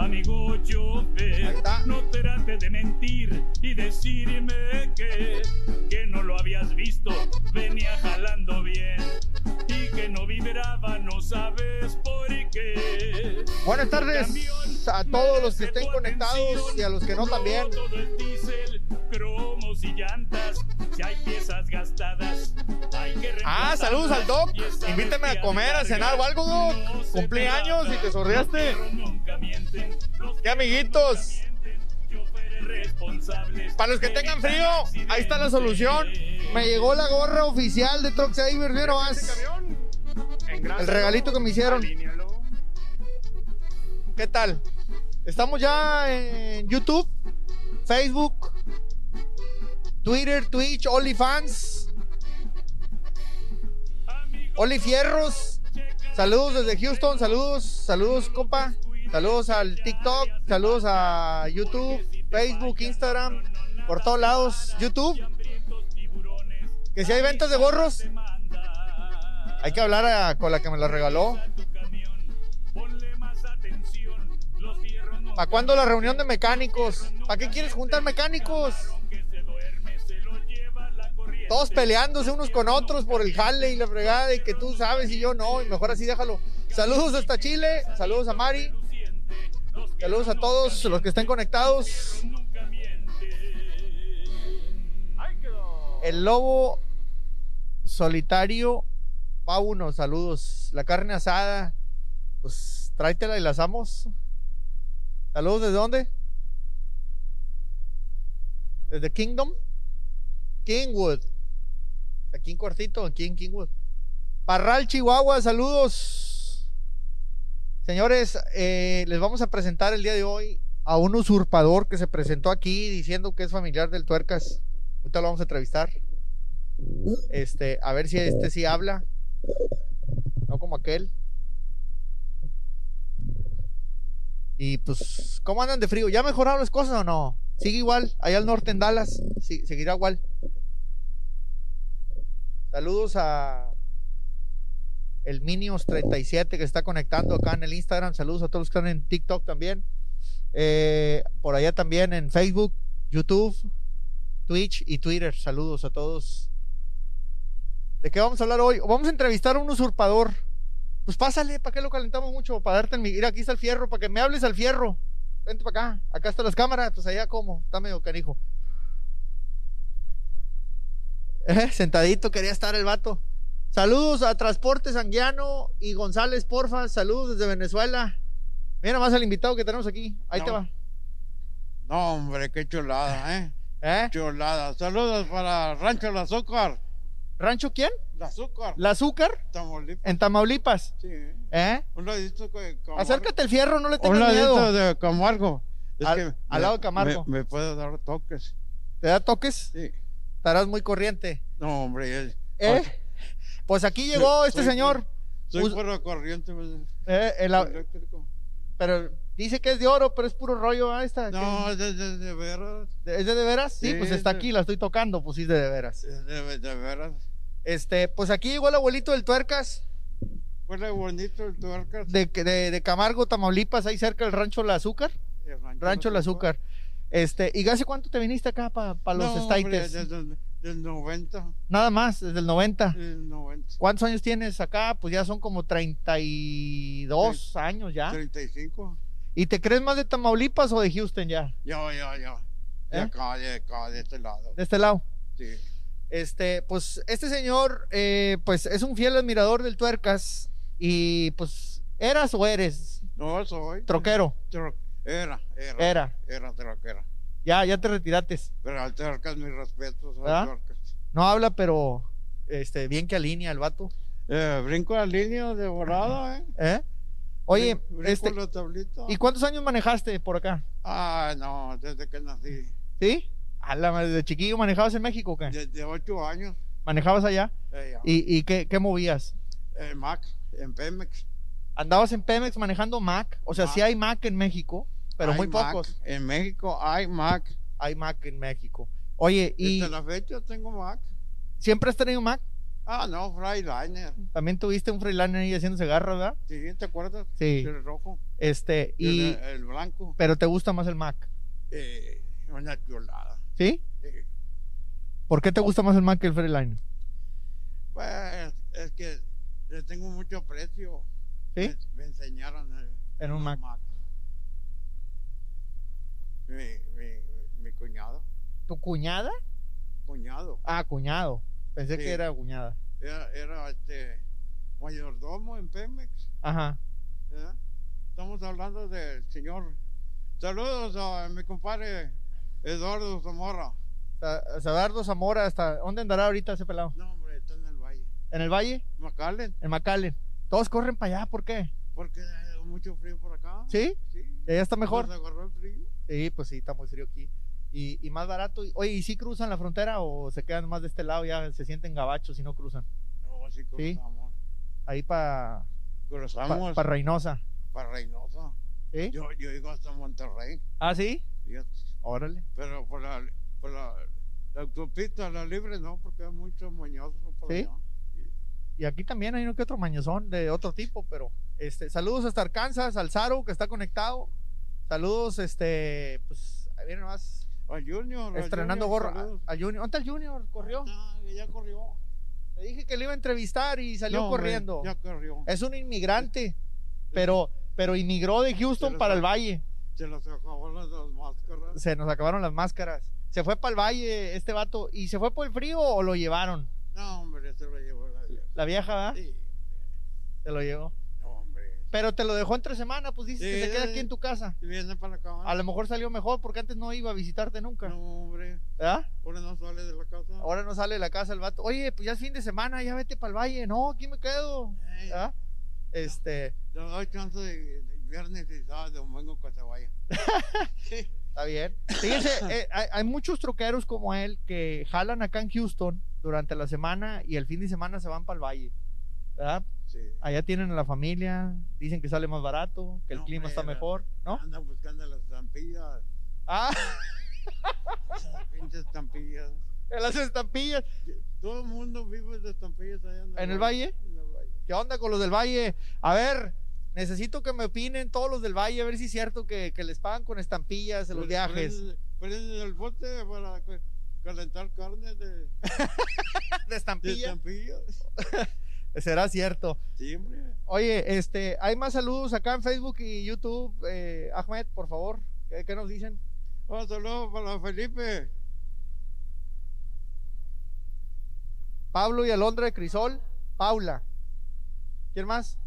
Amigo chofer, no trate de mentir y decirme que, que no lo habías visto, venía jalando bien y que no vibraba, no sabes por qué. Buenas tardes a todos los que estén conectados y a los que no también. Todo el diésel, cromos y llantas, si hay piezas gastadas, hay que Ah, saludos al Doc. Invítame a comer, a cenar o algo, Doc. Cumplí años y te sorriaste. ¡Qué amiguitos! Para los que tengan frío, ahí está la solución. Me llegó la gorra oficial de Truck Saver, ¿vieron más? El regalito que me hicieron. ¿Qué tal? Estamos ya en YouTube, Facebook, Twitter, Twitch, OnlyFans, Fierros. Saludos desde Houston, saludos, saludos, compa. Saludos al TikTok, saludos a YouTube, Facebook, Instagram, por todos lados, YouTube. Que si hay ventas de gorros, hay que hablar a- con la que me lo regaló. ¿Para cuándo la reunión de mecánicos? ¿Para qué quieres juntar mecánicos? Todos peleándose unos con otros por el jale y la fregada y que tú sabes y yo no, y mejor así déjalo. Saludos hasta Chile, saludos a Mari, saludos a todos los que estén conectados. El lobo solitario, Pauno, saludos. La carne asada, pues tráetela y la asamos. Saludos, ¿desde dónde? ¿Desde Kingdom? Kingwood. Aquí en Cuartito, aquí en Kingwood. Parral, Chihuahua, saludos. Señores, eh, les vamos a presentar el día de hoy a un usurpador que se presentó aquí diciendo que es familiar del Tuercas. Ahorita lo vamos a entrevistar. Este, a ver si este sí habla. No como aquel. Y pues, ¿cómo andan de frío? ¿Ya mejoraron las cosas o no? Sigue igual, allá al norte en Dallas. Sí, seguirá igual. Saludos a el Minios 37 que está conectando acá en el Instagram. Saludos a todos los que están en TikTok también. Eh, por allá también en Facebook, YouTube, Twitch y Twitter. Saludos a todos. ¿De qué vamos a hablar hoy? Vamos a entrevistar a un usurpador. Pues pásale, ¿para qué lo calentamos mucho? Para darte el... Mira, aquí está el fierro, para que me hables al fierro. Vente para acá. Acá están las cámaras, pues allá como. Está medio canijo. Eh, sentadito quería estar el vato. Saludos a Transporte Sanguiano y González, porfa. Saludos desde Venezuela. Mira más al invitado que tenemos aquí. Ahí te va. No, hombre, qué chulada, ¿eh? ¿Eh? Chulada. Saludos para Rancho El Azúcar. ¿Rancho quién? El Azúcar. ¿La azúcar? Tamaulipas. En Tamaulipas. Sí. ¿Eh? Un ladito que Camargo. Acércate el fierro, no le Un tengas ladito miedo. de Camargo. Es Al- que al lado de Camargo. Me, me puede dar toques. ¿Te da toques? Sí. Estarás muy corriente. No, hombre. ¿Eh? Pues aquí llegó Soy- este soy señor. Soy Us- fuera corriente. pues, Eh, el- eléctrico. pero dice que es de oro, pero es puro rollo. ¿ah? Esta, No, es de, de, de veras. ¿Es de, de veras? Sí, Sí, pues es está aquí, la estoy tocando, pues sí, de, de veras. De, de veras. Este, pues aquí llegó el abuelito del Tuercas, Huele bonito el tuercas. de, de, de Camargo, Tamaulipas, ahí cerca del Rancho La Azúcar. el Rancho La Azúcar. Este, ¿y hace cuánto te viniste acá para los no, hombre, desde del 90. Nada más, desde el 90. El 90. ¿Cuántos años tienes acá? Pues ya son como 32 años ya. 35. ¿Y te crees más de Tamaulipas o de Houston ya? Ya, ya, ya. De ¿Eh? acá, de acá, de este lado. De este lado. Sí. Este, pues este señor, eh, pues es un fiel admirador del Tuercas y pues eras o eres No soy. troquero, Tro- Era, era. Era. Era troquera. Ya, ya te retiraste. Pero al mis respetos al. No habla, pero este, bien que alinea el vato. Eh, brinco la línea de volada, ¿eh? ¿Eh? Oye, brinco este, la tablita. ¿y cuántos años manejaste por acá? Ah, no, desde que nací. ¿Sí? A la madre, ¿De chiquillo manejabas en México o qué? Desde ocho años. ¿Manejabas allá? eh. ¿Y, y qué, qué movías? Eh, Mac, en Pemex. ¿Andabas en Pemex manejando Mac? O sea, sí hay Mac en México, pero Hay muy Mac. pocos. En México hay Mac. Hay Mac en México. Oye, ¿y Desde la fecha tengo Mac. siempre has tenido Mac? Ah, no, Freiliner. También tuviste un freeliner ahí haciéndose garra, ¿verdad? Sí, ¿te acuerdas? Sí. El rojo. Este, Y el, el blanco. pero te gusta más el Mac, Eh, una chulada. ¿sí? Eh, ¿Por qué te gusta más el Mac que el freeliner? pues es que le tengo mucho aprecio. ¿Sí? Me, me enseñaron eh, En un Mac. Mi, mi, mi cuñado. ¿Tu cuñada? Cuñado. Ah, cuñado. Pensé Sí. que era cuñada. Era, era este mayordomo en Pemex. Ajá. Estamos hablando del señor. Saludos a mi compadre Eduardo Zamora. Sadardo Zamora, ¿hasta dónde andará ahorita ese pelado? No, hombre, está en el valle. ¿En el valle? McAllen, En McAllen. Todos corren para allá, ¿por qué? porque mucho frío por acá. ¿Sí? Sí. ¿Y allá está mejor? Nos agarró el frío. Sí, pues sí, está muy frío aquí. Y, y más barato. Oye, ¿y si cruzan la frontera o se quedan más de este lado? Ya se sienten gabachos y no cruzan. No, Sí. cruzamos. Ahí para Cruzamos pa, Reynosa. para Reynosa. ¿Sí? Yo, yo iba hasta Monterrey. ¿Ah, sí? Órale. Pero por la, por la, la autopista, la libre, no, porque hay muchos mañosos por ¿Sí? allá. Y aquí también hay uno que otro mañozón de otro tipo, pero este, saludos hasta Arkansas, al Zaro que está conectado. Saludos, este, pues, ahí viene más A Junior. estrenando gorro. saludos. A, a Junior. ¿Dónde está el Junior? ¿Corrió? Ah, ya corrió. Le dije que le iba a entrevistar y salió No, corriendo. Ya corrió. Es un inmigrante, pero, pero inmigró de Houston para el valle. Se las acabó las máscaras. Se nos acabaron las máscaras. Se fue para el valle este vato. ¿Y se fue por el frío o lo llevaron? No, hombre, se lo llevó la vieja. La vieja, ¿verdad? Sí, Se lo llevó. No. Pero te lo dejó entre semana, pues dices que se queda aquí en tu casa. Viene para acá. A lo mejor salió mejor porque antes no iba a visitarte nunca. No, hombre. ¿Verdad? Ahora no sale de la casa. Ahora no sale de la casa el vato. Oye, pues ya es fin de semana, ya vete para el valle. No, aquí me quedo. Ey, ¿Verdad? Este, Le doy chance de, de viernes y sábado, domingo se vaya. sí. está bien. Fíjense, eh, hay, hay muchos troqueros como él que jalan acá en Houston durante la semana y el fin de semana se van para el valle. ¿Verdad? Sí. Allá tienen a la familia, dicen que sale más barato, que el No, clima está mejor, ¿no? Anda buscando las estampillas. Ah, Esas pinches estampillas. las estampillas. Todo el mundo vive de estampillas allá en el, ¿En el valle? En el valle. ¿Qué onda con los del Valle? A ver, necesito que me opinen todos los del Valle, a ver si es cierto que, que les pagan con estampillas en los viajes. prenden- Prenden el bote para ca- calentar carne de, de De estampilla. estampillas. Será cierto. Siempre. Oye, este, hay más saludos acá en Facebook y YouTube. Eh, Ahmed, por favor, ¿qué, qué nos dicen? Un saludo para Felipe. Pablo y Alondra de Crisol. Paula. ¿Quién más?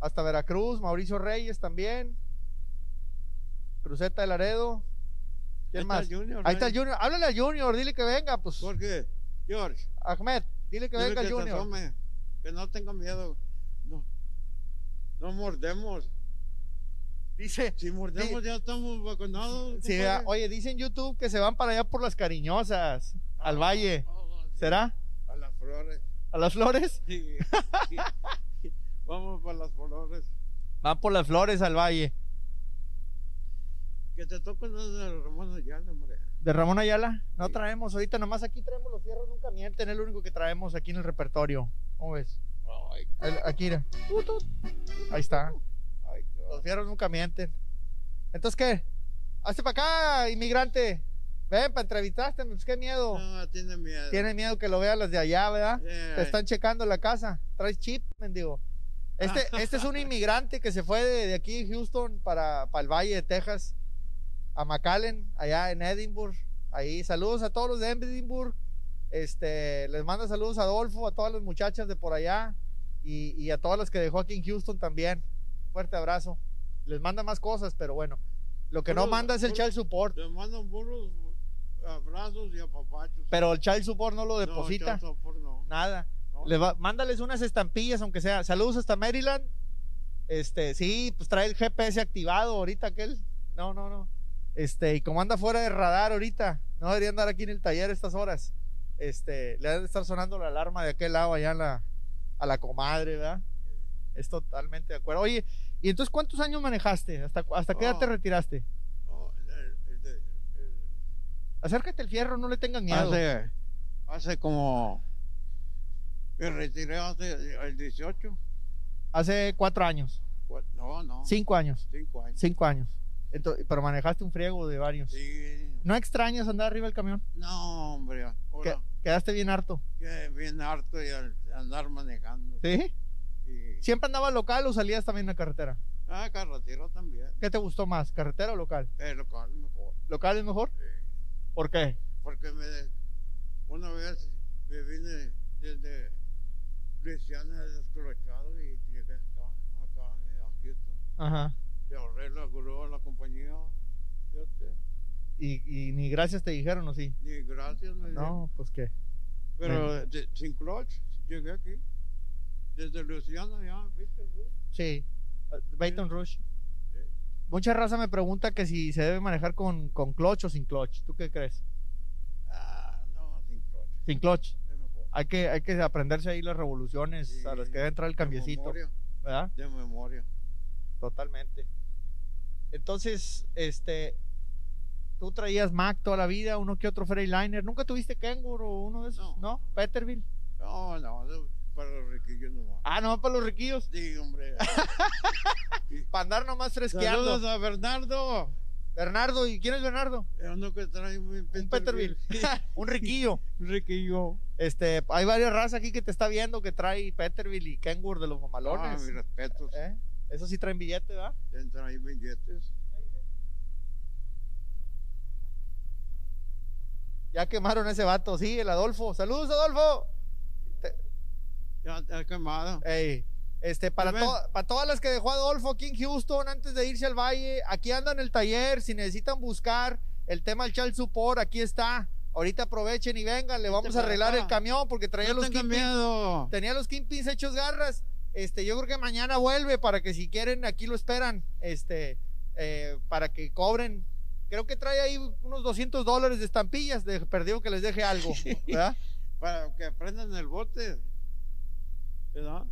Hasta Veracruz, Mauricio Reyes también. Cruceta de Laredo. ¿Quién Ahí está más? el Junior, Ahí está el. Junior. Háblale al Junior, dile que venga, pues. Jorge, George. Ahmed, dile que dile venga que se Junior. asome, que no tenga miedo. No, no mordemos. Dice, Si mordemos ya estamos vacunados. sí, ah, oye, dice en YouTube que se van para allá por las cariñosas, al valle. Oh, sí. ¿Será? A las flores. ¿A las flores? Sí. Vamos para las flores. Van por las flores al valle. Que te toquen de Ramón Ayala, hombre. De Ramón Ayala, no traemos ahorita, nomás aquí traemos los fierros nunca mienten, es lo único que traemos aquí en el repertorio. ¿Cómo ves? El- aquí, mira. Ahí está. Los fierros nunca mienten. Entonces, ¿qué? Hazte para acá, inmigrante. Ven, para entrevistarte, pues qué miedo. No, tiene miedo. Tiene miedo que lo vean las de allá, ¿verdad? Te están checando la casa. Traes chip, mendigo. Este, este es un inmigrante que se fue de, de aquí Houston para, para el Valle de Texas, a McAllen, allá en Edinburgh. Ahí, saludos a todos los de Edinburgh. Este, les manda saludos a Adolfo, a todas las muchachas de por allá y, y a todas las que dejó aquí en Houston también. Un fuerte abrazo. Les manda más cosas, pero bueno. Lo que no manda es el child support. Te mandan burros, abrazos y apapachos. Pero el child support no lo No, deposita. child support no. Nada. No. Le va- mándales unas estampillas, aunque sea. Saludos hasta Maryland. Este, sí, pues trae el GPS activado ahorita aquel. No, no, no. Este, y como anda fuera de radar ahorita, no debería andar aquí en el taller a estas horas. Este, le ha de estar sonando la alarma de aquel lado allá la, a la comadre, ¿verdad? Es totalmente de acuerdo. Oye, ¿y entonces cuántos años manejaste? ¿Hasta, hasta qué edad te Oh. retiraste? Oh, el- el de- el- Acércate el fierro, no le tengas miedo. Hace, Hace como. Me retiré hace el 18. Hace cuatro años, no, no. cinco años, Cinco años. cinco años. Entonces, pero manejaste un friego de varios. Sí. ¿No extrañas andar arriba del camión? No, hombre. Que- Quedaste bien harto. que bien harto y al andar manejando. ¿Sí? ¿Siempre andabas local o salías también en la carretera? Ah, carretera también. ¿Qué te gustó más, carretera o local? El local mejor. ¿Local es mejor? Sí. ¿Por qué? Porque me, una vez me vine desde Luisiana descolocado y llegué acá, acá a Houston. Ajá. Le ahorré la grúa a la compañía. Fíjate. Y, y ni gracias te dijeron, ¿o sí? Ni gracias me dieron. No, pues qué. Pero de- sin clutch llegué aquí. Desde Luisiana ya, ¿viste? Sí. Baton Rush. Sí. Mucha raza me pregunta que si se debe manejar con, con clutch o sin clutch. ¿Tú qué crees? Ah, no, sin clutch. Sin clutch. Hay que, hay que aprenderse ahí las revoluciones Sí, a las que debe entrar el de cambiecito. memoria, ¿Verdad? De memoria. Totalmente. Entonces, este, tú traías Mac toda la vida, uno que otro Freightliner. ¿Nunca tuviste Kengur o uno de esos? No. ¿No? ¿Peterbilt? No, no, para los riquillos nomás. Ah, no, para los riquillos. Sí, hombre. Para andar nomás fresqueando. Saludos a Bernardo. Bernardo, ¿y quién es Bernardo? Es uno que trae un Un Peterbilt. un riquillo. Riquillo. Este, hay varias razas aquí que te está viendo que trae Peterbilt y Kengur de los Ah, mamalones. mis respetos. ¿Eh? Eso sí traen billete, ¿verdad? Entran ahí billetes. Ya quemaron ese vato, sí, el Adolfo. Saludos, Adolfo. Te- Ya está quemado. Ey, este, para, to- para todas las que dejó Adolfo aquí en Houston antes de irse al valle, aquí anda en el taller. Si necesitan buscar el tema del child support, aquí está. Ahorita aprovechen y vengan, le vamos a arreglar acá. el camión porque traía No los kingpins, miedo. tenía los kingpins hechos garras. Este, yo creo que mañana vuelve para que si quieren aquí lo esperan, este, eh, para que cobren. Creo que trae ahí unos 200 dólares de estampillas, de perdido que les deje algo, ¿verdad? Para que aprendan el bote. ¿Verdad?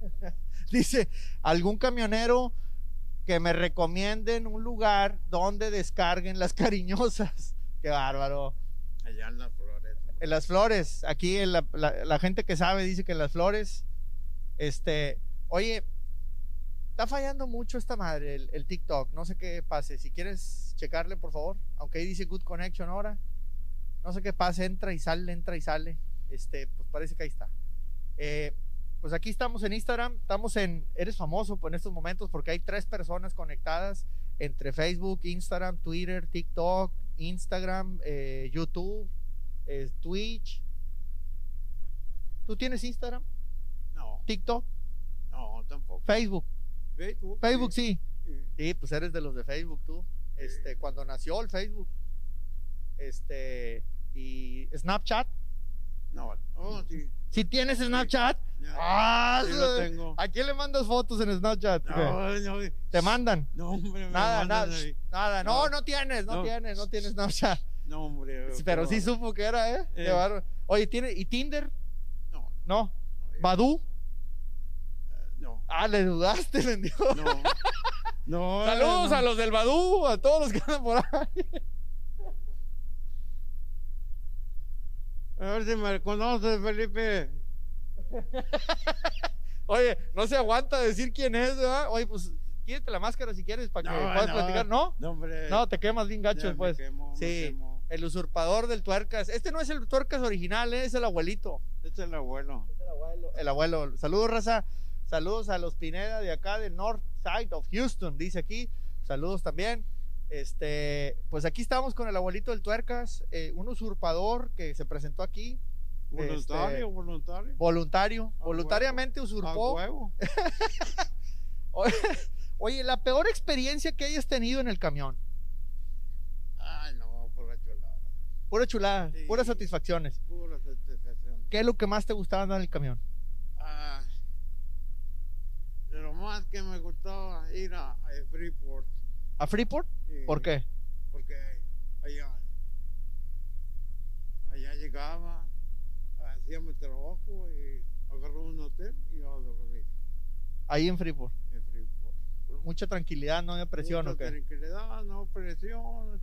Dice, algún camionero que me recomienden un lugar donde descarguen las cariñosas. Qué bárbaro. Allá en. Las flores, aquí la, gente que sabe dice que las flores, este, oye, está fallando mucho esta madre, el, el TikTok, no sé qué pase, si quieres checarle por favor, aunque ahí dice Good Connection ahora, no sé qué pase, entra y sale, entra y sale, este, pues parece que ahí está. Eh, pues aquí estamos en Instagram, estamos en, eres famoso en estos momentos porque hay tres personas conectadas entre Facebook, Instagram, Twitter, TikTok, Instagram, eh, YouTube, Twitch. ¿Tú tienes Instagram, No, TikTok, no, tampoco. Facebook? Facebook. Facebook sí. sí. Sí, pues eres de los de Facebook tú. Este, cuando nació el Facebook. Este, y Snapchat. No, oh, sí. Si tienes Snapchat, Ya, ¡ah! lo tengo. ¿a quién le mandas fotos en Snapchat? No, no, Te mandan. no, hombre, Nada, mandan nada, nada. No, No. tienes, no, No. tienes, no tienes Snapchat. No, hombre. Pero sí supo que era, ¿eh? Eh. Oye, ¿tiene, ¿y Tinder? No, No. no, ¿Badú? no, Ah, le dudaste, vendió. no. No, Saludos no. a los del Badú, a todos los que andan por ahí. A ver si me conoces, Felipe. Oye, no se aguanta decir quién es, ¿verdad? Oye, pues quítate la máscara si quieres para que No, puedas platicar. ¿No? No, hombre. No, te quemas bien gacho después. me Sí. quemo. El usurpador del tuercas. Este no es el tuercas original, ¿eh? es el abuelito. Este es el abuelo. Es el abuelo. El abuelo. Saludos, raza. Saludos a los Pineda de acá del North Side of Houston, dice aquí. Saludos también. Este, pues aquí estamos con el abuelito del tuercas, eh, un usurpador que se presentó aquí, Voluntario, Este, voluntario. voluntario, A voluntariamente A usurpó. huevo. Oye, oye, la peor experiencia que hayas tenido en el camión. Ay, no, por la chulada. Pura chulada, Sí. puras satisfacciones. Pura satisfacción. ¿Qué es lo que más te gustaba andar en el camión? Ah, lo más que me gustaba ir a, a Freeport. ¿A Freeport? Sí, ¿Por qué? Porque allá, allá llegaba, hacía mi trabajo y agarraba un hotel y iba a dormir Ahí en Freeport. en Freeport. Mucha tranquilidad, no hay presión, ¿o Mucha qué? tranquilidad, no presión,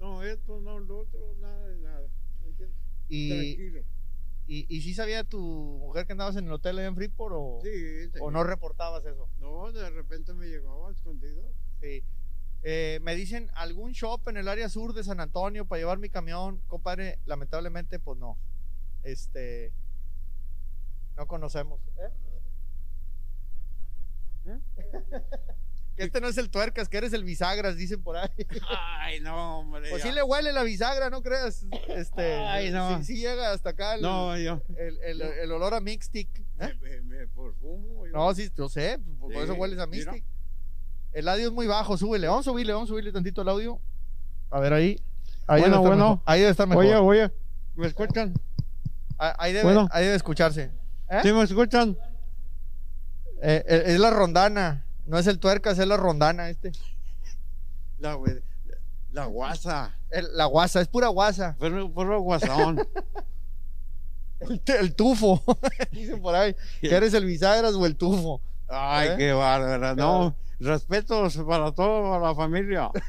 no esto, no lo otro, nada de nada. ¿me entiendes? Y, Tranquilo. y, y sí sabía tu mujer que andabas en el hotel allá en Freeport o, Sí, o no reportabas eso. No, de repente me llegaba escondido. Sí. Eh, me dicen algún shop en el área sur de San Antonio para llevar mi camión, compadre. Lamentablemente, pues no. Este, no conocemos. ¿Eh? que este no es el tuercas, que eres el bisagras, dicen por ahí. Ay, no, hombre. Pues ya. sí le huele la bisagra, no creas. Este, Ay, no. Sí, sí llega hasta acá el, No, yo. el, el- el olor a Mixtic. ¿eh? Me, me, me perfumo. yo. No, sí, yo sé, por Sí, eso hueles a mira. Mystic. El audio es muy bajo, súbele. Vamos a subirle, vamos a subirle tantito el audio. A ver ahí. Ahí Bueno, debe estar bueno. mejor. Ahí debe estar mejor. Oye, oye, ¿me escuchan? Ah, ahí, debe, bueno. ahí debe escucharse. ¿Eh? ¿Sí me escuchan? Eh, eh, es la rondana. No es el tuercas, es la rondana este. La, la guasa. El- la guasa, es pura guasa. Puro, puro guasón. El, tufo. Dicen por ahí. Que eres el bisagras o el tufo. Ay, ¿Eh? qué bárbara. No, respetos para toda la familia.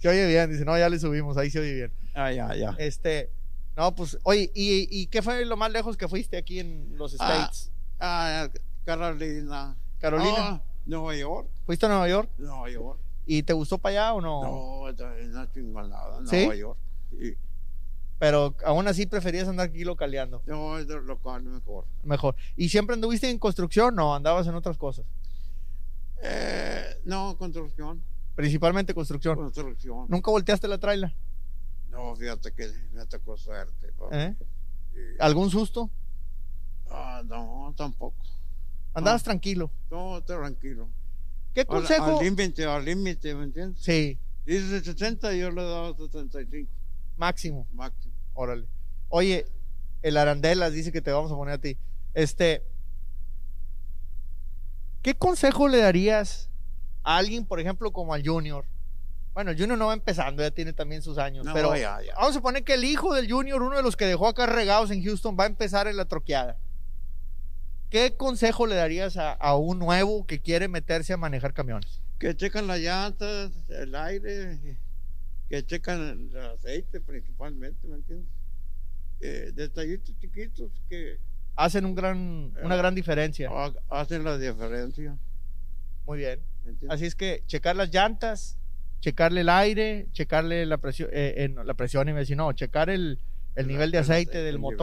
Se oye bien. Dice, no, ya le subimos. Ahí se oye bien. Ah, ya, ya. Este. No, pues, oye, ¿y, y qué fue lo más lejos que fuiste aquí en los Ah. States? Ah, Carolina. Carolina. Ah, Nueva York. ¿Fuiste a Nueva York? Nueva York. ¿Y te gustó para allá o no? No, es una chingonada. ¿Sí? Nueva York. Sí. Pero aún así preferías andar aquí localeando. No, es local mejor. Mejor. ¿Y siempre anduviste en construcción? No, andabas en otras cosas. Eh, no, construcción. Principalmente construcción. Construcción. ¿Nunca volteaste la traila? No, fíjate que me tocó suerte. ¿Eh? Sí. ¿Algún susto? Ah, no, tampoco. Andabas tranquilo. No, tranquilo. ¿Qué consejo? Al límite, al límite, ¿me entiendes? Sí, Dice 70 y yo le daba 75 máximo. máximo. Órale. Oye, el Arandelas dice que te vamos a poner a ti. Este, ¿qué consejo le darías a alguien, por ejemplo, como al Junior? Bueno, el Junior no va empezando, ya tiene también sus años, No, pero ya, ya. vamos a suponer que el hijo del Junior, uno de los que dejó acá regados en Houston, va a empezar en la troqueada. ¿Qué consejo le darías a, a un nuevo que quiere meterse a manejar camiones? Que checan las llantas, el aire, que checan el aceite principalmente, ¿me entiendes? Eh, detallitos chiquitos que Hacen un gran, una gran diferencia. ha- hacen la diferencia, Muy bien. Así es que checar las llantas, checarle el aire, checarle la presión, eh, eh, la presión, y me decía, no, checar el, el nivel de aceite del el nivel.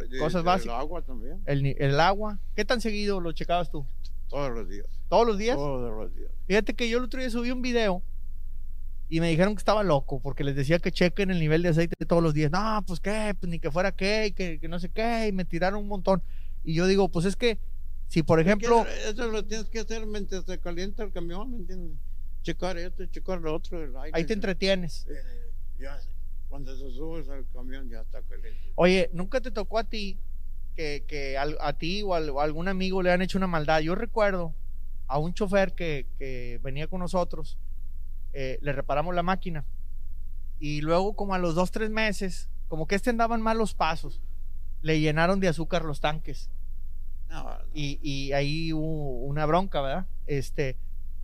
El Cosas el básicas. agua también, el, el agua. ¿Qué tan seguido lo checabas tú? todos los días. ¿Todos los días? Todos los días. Fíjate que yo el otro día subí un video y me dijeron que estaba loco porque les decía que chequen el nivel de aceite todos los días. No, pues qué, pues ni que fuera qué, que, que no sé qué, y me tiraron un montón. Y yo digo, pues es que si por ejemplo, Que Eso lo tienes que hacer mientras se calienta el camión, ¿me entiendes? Checar esto, checar lo otro, el aire. ahí te entretienes. Eh, ya, cuando se subes al camión ya está caliente. Oye, ¿nunca te tocó a ti que, que a, ti o, a algún amigo le han hecho una maldad? Yo recuerdo a un chofer que, que venía con nosotros, eh, le reparamos la máquina y luego como a los dos, tres meses, como que este andaba en malos pasos, le llenaron de azúcar los tanques No, no. y, y ahí hubo una bronca, ¿verdad? Este,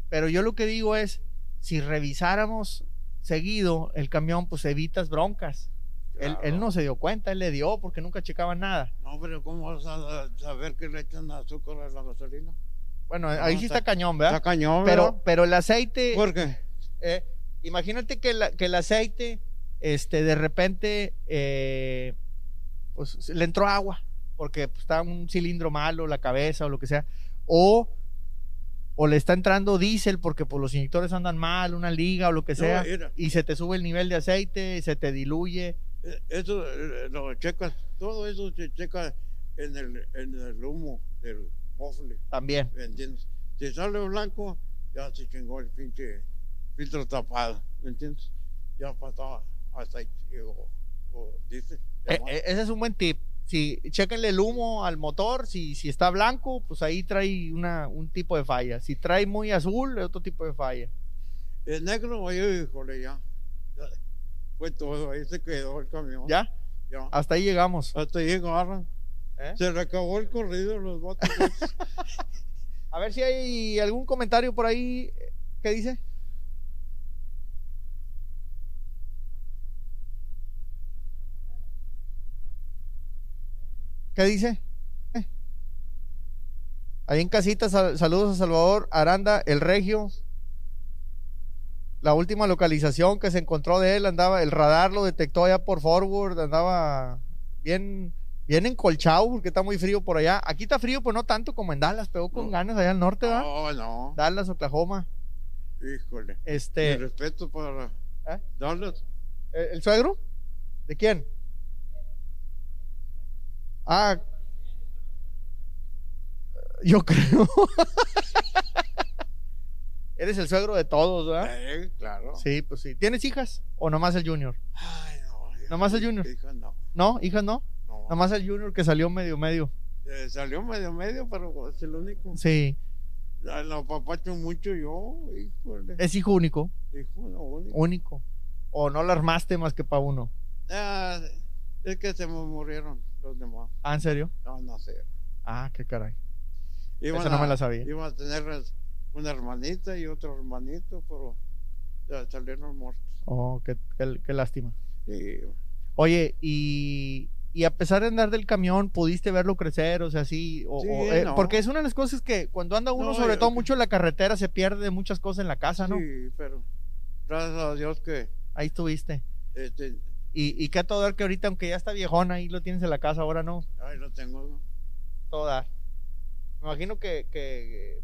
pero yo lo que digo es, si revisáramos seguido el camión, pues evitas broncas. Él, Claro. él no se dio cuenta, él le dio porque nunca checaba nada. No, pero ¿cómo vas a saber que le echan azúcar a la gasolina? Bueno, No, ahí sí está, está- cañón, Está ¿verdad? cañón, Pero, ¿verdad? pero el aceite, ¿Por qué? eh, imagínate que, la- que el aceite, este, de repente, eh, pues le entró agua, porque pues, está un cilindro malo, la cabeza o lo que sea, o, o le está entrando diésel porque pues, los inyectores andan mal, una liga o lo que No, sea, mira, y se te sube el nivel de aceite, se te diluye. eh, eso eh, lo checas, todo eso se checa en el, en el humo del mofle, También. ¿me entiendes? Si sale blanco, ya se chingó el pinche filtro tapado, ¿me entiendes? Ya pasaba aceite o, o dice. Eh, eh, ese es un buen tip. Si chequenle el humo al motor, si, si está blanco, pues ahí trae una, un tipo de falla. Si trae muy azul, es otro tipo de falla. El negro, oye, híjole, ya. ya Fue todo, ahí se quedó el camión. ¿Ya? Ya. Hasta ahí llegamos. Hasta ahí llegaron. ¿eh? Se le acabó el corrido los votos. A ver si hay algún comentario por ahí que dice. ¿Qué dice? Eh. Ahí en casita, sal- saludos a Salvador Aranda, el Regio. La última localización que se encontró de él, andaba, el radar lo detectó allá por forward, andaba bien, bien encolchado porque está muy frío por allá. Aquí está frío, pues no tanto como en Dallas, pegó con No. ganas allá al norte, ¿verdad? No, no. Dallas, Oklahoma. Híjole. Mi Este, respeto para ¿Eh? Dallas. ¿el, el suegro? ¿De quién? Ah, yo creo. Eres el suegro de todos, ¿verdad? Eh, claro. Sí, pues sí. ¿Tienes hijas? ¿O nomás el Junior? Ay, no. hija, ¿Nomás el Junior? Hija, no. No, hijas no. no. Nomás el Junior que salió medio medio. Eh, salió medio medio, pero es el único. Sí, La, la papacho mucho yo, híjole. es hijo único. Hijo, no, único. Único. O no la armaste más que para uno. Ah, es que se me murieron los demás. Ah, ¿en serio? No, no sé. Ah, qué caray. Iban Esa no a- me la sabía. Iban a tener una hermanita y otro hermanito, pero ya salieron muertos. Oh, qué, qué- qué lástima. Y Oye, y, y a pesar de andar del camión, ¿pudiste verlo crecer? O sea, sí. O, Sí, o, eh, no. Porque es una de las cosas que cuando anda uno, No, sobre yo- todo mucho en la carretera, se pierde de muchas cosas en la casa, ¿no? sí, pero gracias a Dios que Ahí estuviste. este, Y, y que a todo dar que ahorita, aunque ya está viejón, ahí lo tienes en la casa, ahora no. ahí lo tengo. Todo dar. Me imagino que, que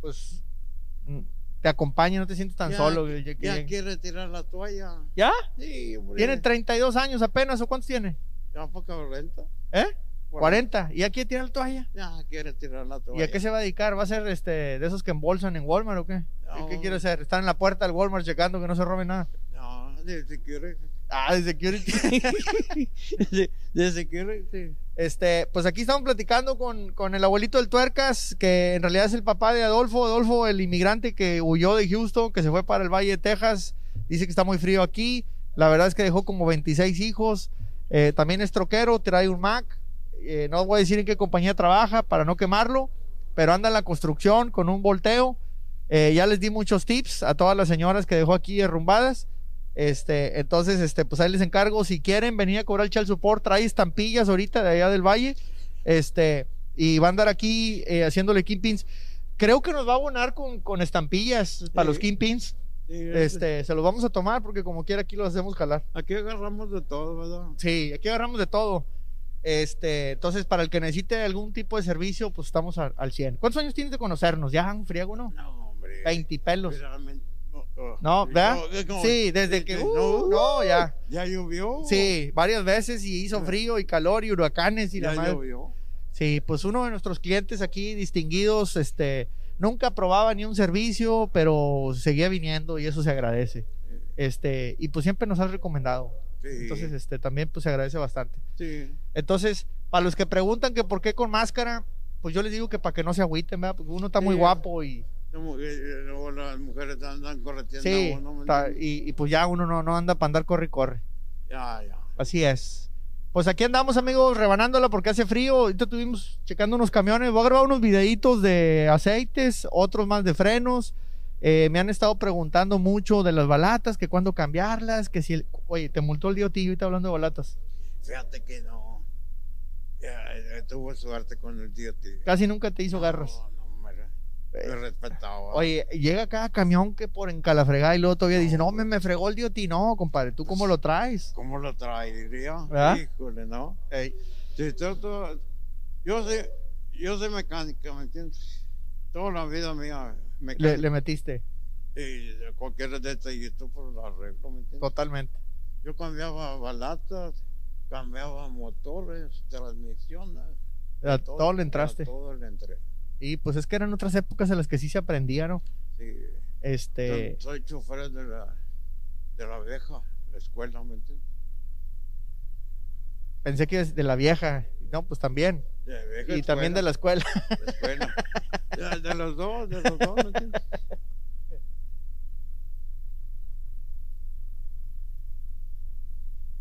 pues, te acompaña, no te sientes tan Ya- solo. Ya que- quiere tirar la toalla. ¿Ya? Sí, hombre. Tiene 32 años apenas, ¿o cuántos tiene? Ya poca renta. ¿Eh? 40. ¿Y aquí tiene la toalla? Ya quiere tirar la toalla. ¿Y a qué se va a dedicar? ¿Va a ser este, de esos que embolsan en Walmart o qué? ¿Qué- No. ¿Qué quiere hacer? Estar en la puerta del Walmart checando que no se robe nada. No, de security. Ah, de security. de, de security. Este, pues aquí estamos platicando con, con el abuelito del Tuercas, que en realidad es el papá de Adolfo. Adolfo, el inmigrante que huyó de Houston, que se fue para el Valle de Texas. Dice que está muy frío aquí. La verdad es que dejó como 26 hijos. Eh, también es troquero, trae un Mac. Eh, no voy a decir en qué compañía trabaja para no quemarlo, pero anda en la construcción con un volteo. Eh, ya les di muchos tips a todas las señoras que dejó aquí derrumbadas. Este, entonces, este, pues ahí les encargo. Si quieren venir a cobrar el child support, trae estampillas ahorita de allá del valle. Este, y va a andar aquí eh, haciéndole kingpins. Creo que nos va a abonar con, con estampillas para Sí. los kingpins. Sí, Este, se los vamos a tomar porque como quiera aquí los hacemos jalar. Aquí agarramos de todo, ¿verdad? Sí, aquí agarramos de todo. Este, entonces, para el que necesite algún tipo de servicio, pues estamos a- al 100. ¿Cuántos años tienes de conocernos? Ya, un friego, ¿no? No, hombre. 20 pelos. Realmente, no, no. No, ¿verdad? Sí, desde que. uh, no, ya. Ya llovió. Sí, varias veces y hizo frío y calor y huracanes y la Ya madre. llovió. Sí, pues uno de nuestros clientes aquí distinguidos, este, nunca probaba ni un servicio, pero seguía viniendo y eso se agradece. Este, y pues siempre nos has recomendado. Sí. Entonces, este, también pues se agradece bastante. sí. Entonces, para los que preguntan que por qué con máscara, pues yo les digo que para que no se agüiten, ¿verdad? Porque uno está muy Sí. guapo y La luego las mujeres andan correteando sí, y, y pues ya uno no, no anda para andar corre y corre. Ya, ya. Así es. Pues aquí andamos, amigos, rebanándola porque hace frío. Ahorita estuvimos checando unos camiones. Voy a grabar unos videitos de aceites, otros más de frenos. Eh, me han estado preguntando mucho de las balatas, que cuándo cambiarlas, que si el... Oye, te multó el tío ahorita hablando de balatas. Fíjate que no. Ya, ya tuvo suerte con el tío. Casi nunca te hizo garras. No, no, Eh, me respetaba. Oye, llega cada camión que por encalafregada y luego todavía dice, no, me, me fregó el tío No, compadre, ¿tú cómo lo traes? ¿Cómo lo traería? ¿Verdad? Híjole, ¿no? Ey, Sí, todo, todo- yo soy, yo soy mecánica, ¿me entiendes? Toda la vida mía, le, mecánica. le metiste, Y cualquier detallito por el arreglo, ¿me entiendes? totalmente. Yo cambiaba balatas, cambiaba motores, transmisiones. A de todo le a entraste. todo le entré. Y pues es que eran otras épocas en las que sí se aprendía, ¿no? Sí. Este... Soy, soy chofer de la, de la vieja, la escuela, ¿me entiendes? Pensé que es de la vieja. No, pues también. De vieja Y también de la escuela. la escuela. de, de los dos, de los dos, ¿me entiendes?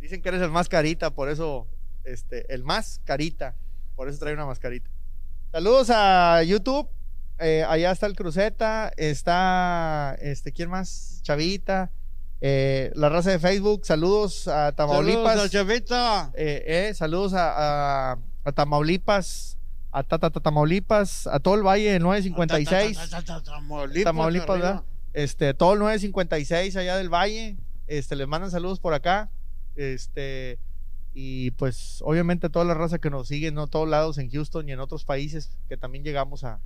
Dicen que eres el más carita, por eso, este, el más carita, por eso trae una mascarita. Saludos a YouTube. eh, allá está el Cruceta, está, este, ¿quién más? Chavita. Eh, la raza de Facebook, saludos a Tamaulipas. Saludos al Chavita. Eh, eh, saludos a, a- a Tamaulipas, a Tata Tamaulipas, a todo el Valle del 956. Tamaulipas. Tamaulipas. ¿verdad? Este, todo el 956 allá del Valle. Este, les mandan saludos por acá. Este, y pues, obviamente, toda la raza que nos sigue, ¿no? Todos lados en Houston y en otros países que también llegamos a,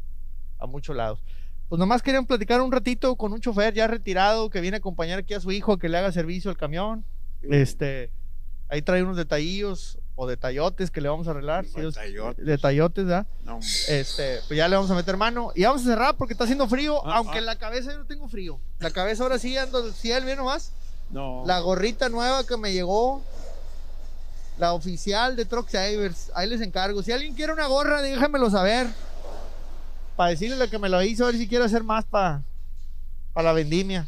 a muchos lados. Pues nomás querían platicar un ratito con un chofer ya retirado que viene a acompañar aquí a su hijo a que le haga servicio al camión. Este, ahí trae unos detallillos o detallotes que le vamos a arreglar. Detallotes. detallotes, ¿verdad? No. Este, pues ya le vamos a meter mano. Y vamos a cerrar porque está haciendo frío, Ah, aunque ah. en la cabeza yo no tengo frío. La cabeza ahora sí ando al cielo, bien nomás. No. La gorrita nueva que me llegó, la oficial de Truck Savers, ahí les encargo. Si alguien quiere una gorra, déjamelo saber. Para decirle lo que me lo hizo, a ver si quiero hacer más para la vendimia.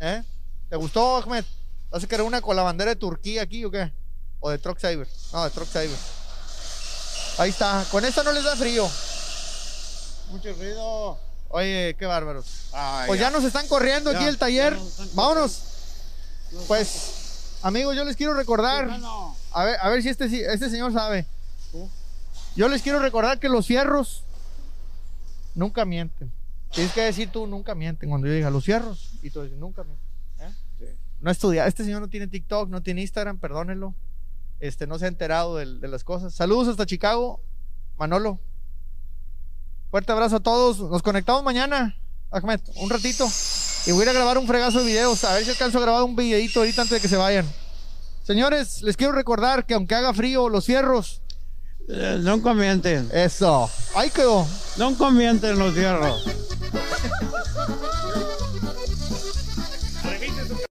¿Eh? ¿Te gustó, Ahmed? ¿Vas a querer una con la bandera de Turquía aquí o qué? ¿O de Truck Savers? No, de Truck Savers. Ahí está. Con esta no les da frío. Mucho ruido. Oye, qué bárbaros. Ay, Pues ya nos están corriendo aquí el taller. Vámonos. Pues, amigos, yo les quiero recordar. A ver, a ver si este, si- este señor sabe. Yo les quiero recordar que los fierros nunca mienten. Tienes que decir tú nunca mienten cuando yo diga los fierros. Y tú dices nunca mienten. ¿eh? Sí. No estudia. Este señor no tiene TikTok, no tiene Instagram, perdónenlo. Este, no se ha enterado de, las cosas. Saludos hasta Chicago, Manolo. Fuerte abrazo a todos. Nos conectamos mañana, Ahmed, un ratito. Y voy a ir a grabar un fregazo de videos. A ver si alcanzo a grabar un videito ahorita antes de que se vayan. Señores, les quiero recordar que aunque haga frío, los fierros. eh, nunca mienten. Eso. Ahí quedó. Nunca mienten los fierros.